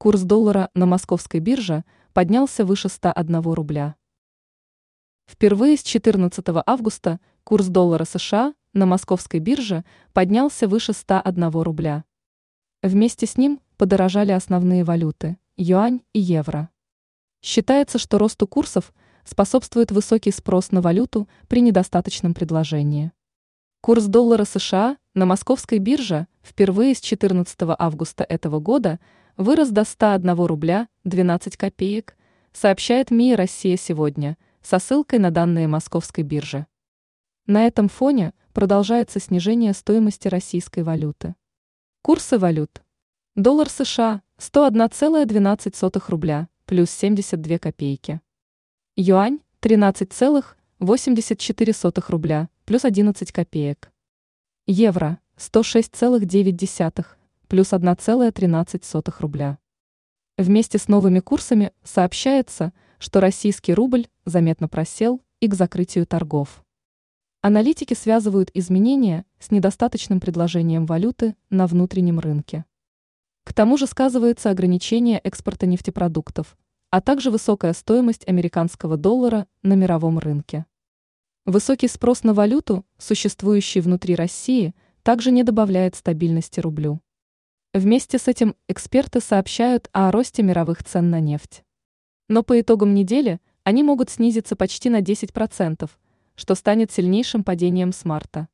Курс доллара на московской бирже поднялся выше 101 рубля. Впервые с 14 августа курс доллара США на московской бирже поднялся выше 101 рубля. Вместе с ним подорожали основные валюты – юань и евро. Считается, что росту курсов способствует высокий спрос на валюту при недостаточном предложении. Курс доллара США на московской бирже впервые с 14 августа этого года – вырос до 101 рубля 12 копеек, сообщает МИИ «Россия сегодня» со ссылкой на данные Московской биржи. На этом фоне продолжается снижение стоимости российской валюты. Курсы валют. Доллар США 101,12 рубля, плюс 72 копейки. Юань 13,84 рубля, плюс 11 копеек. Евро 106,9 плюс 1,13 рубля. Вместе с новыми курсами сообщается, что российский рубль заметно просел и к закрытию торгов. Аналитики связывают изменения с недостаточным предложением валюты на внутреннем рынке. К тому же сказывается ограничение экспорта нефтепродуктов, а также высокая стоимость американского доллара на мировом рынке. Высокий спрос на валюту, существующий внутри России, также не добавляет стабильности рублю. Вместе с этим эксперты сообщают о росте мировых цен на нефть. Но по итогам недели они могут снизиться почти на 10%, что станет сильнейшим падением с марта.